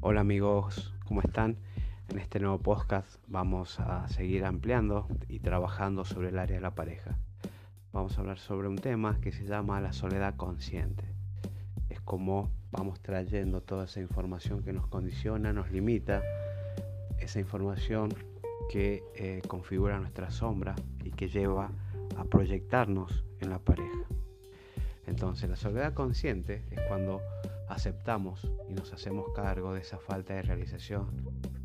Hola amigos, ¿cómo están? En este nuevo podcast vamos a seguir ampliando y trabajando sobre el área de la pareja. Vamos a hablar sobre un tema que se llama la soledad consciente. Es como vamos trayendo toda esa información que nos condiciona, nos limita, esa información que eh, configura nuestra sombra y que lleva a proyectarnos en la pareja. Entonces la soledad consciente es cuando aceptamos y nos hacemos cargo de esa falta de realización,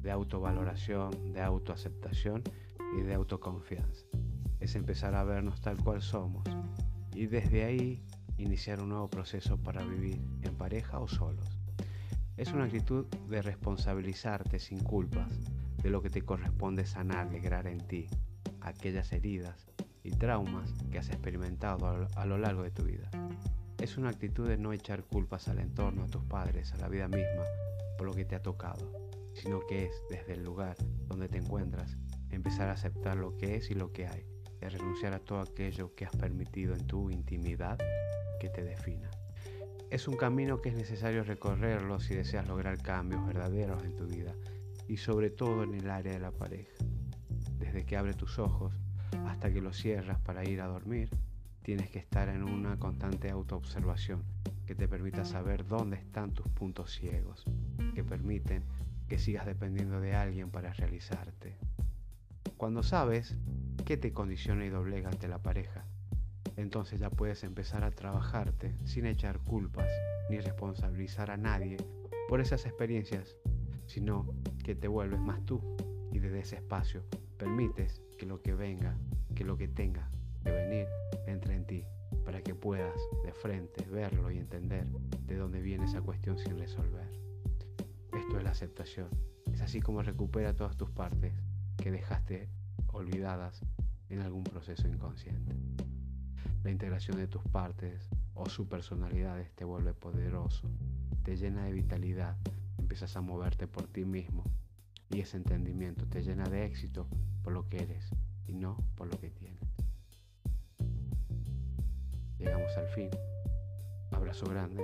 de autovaloración, de autoaceptación y de autoconfianza. Es empezar a vernos tal cual somos y desde ahí iniciar un nuevo proceso para vivir en pareja o solos. Es una actitud de responsabilizarte sin culpas de lo que te corresponde sanar, alegrar en ti, aquellas heridas y traumas que has experimentado a lo largo de tu vida. Es una actitud de no echar culpas al entorno, a tus padres, a la vida misma, por lo que te ha tocado, sino que es desde el lugar donde te encuentras empezar a aceptar lo que es y lo que hay, y renunciar a todo aquello que has permitido en tu intimidad que te defina. Es un camino que es necesario recorrerlo si deseas lograr cambios verdaderos en tu vida y sobre todo en el área de la pareja. Desde que abre tus ojos hasta que los cierras para ir a dormir, tienes que estar en una constante autoobservación que te permita saber dónde están tus puntos ciegos, que permiten que sigas dependiendo de alguien para realizarte. Cuando sabes qué te condiciona y doblega ante la pareja, entonces ya puedes empezar a trabajarte sin echar culpas ni responsabilizar a nadie por esas experiencias, sino que te vuelves más tú y desde ese espacio permites que lo que venga, que lo que tenga que venir entre en ti para que puedas de frente verlo y entender de dónde viene esa cuestión sin resolver. Esto es la aceptación. Es así como recupera todas tus partes que dejaste olvidadas en algún proceso inconsciente. La integración de tus partes o su personalidades te vuelve poderoso, te llena de vitalidad, empiezas a moverte por ti mismo y ese entendimiento te llena de éxito por lo que eres y no por lo que tienes llegamos al fin. Abrazo grande.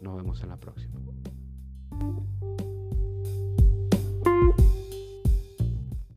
Nos vemos en la próxima.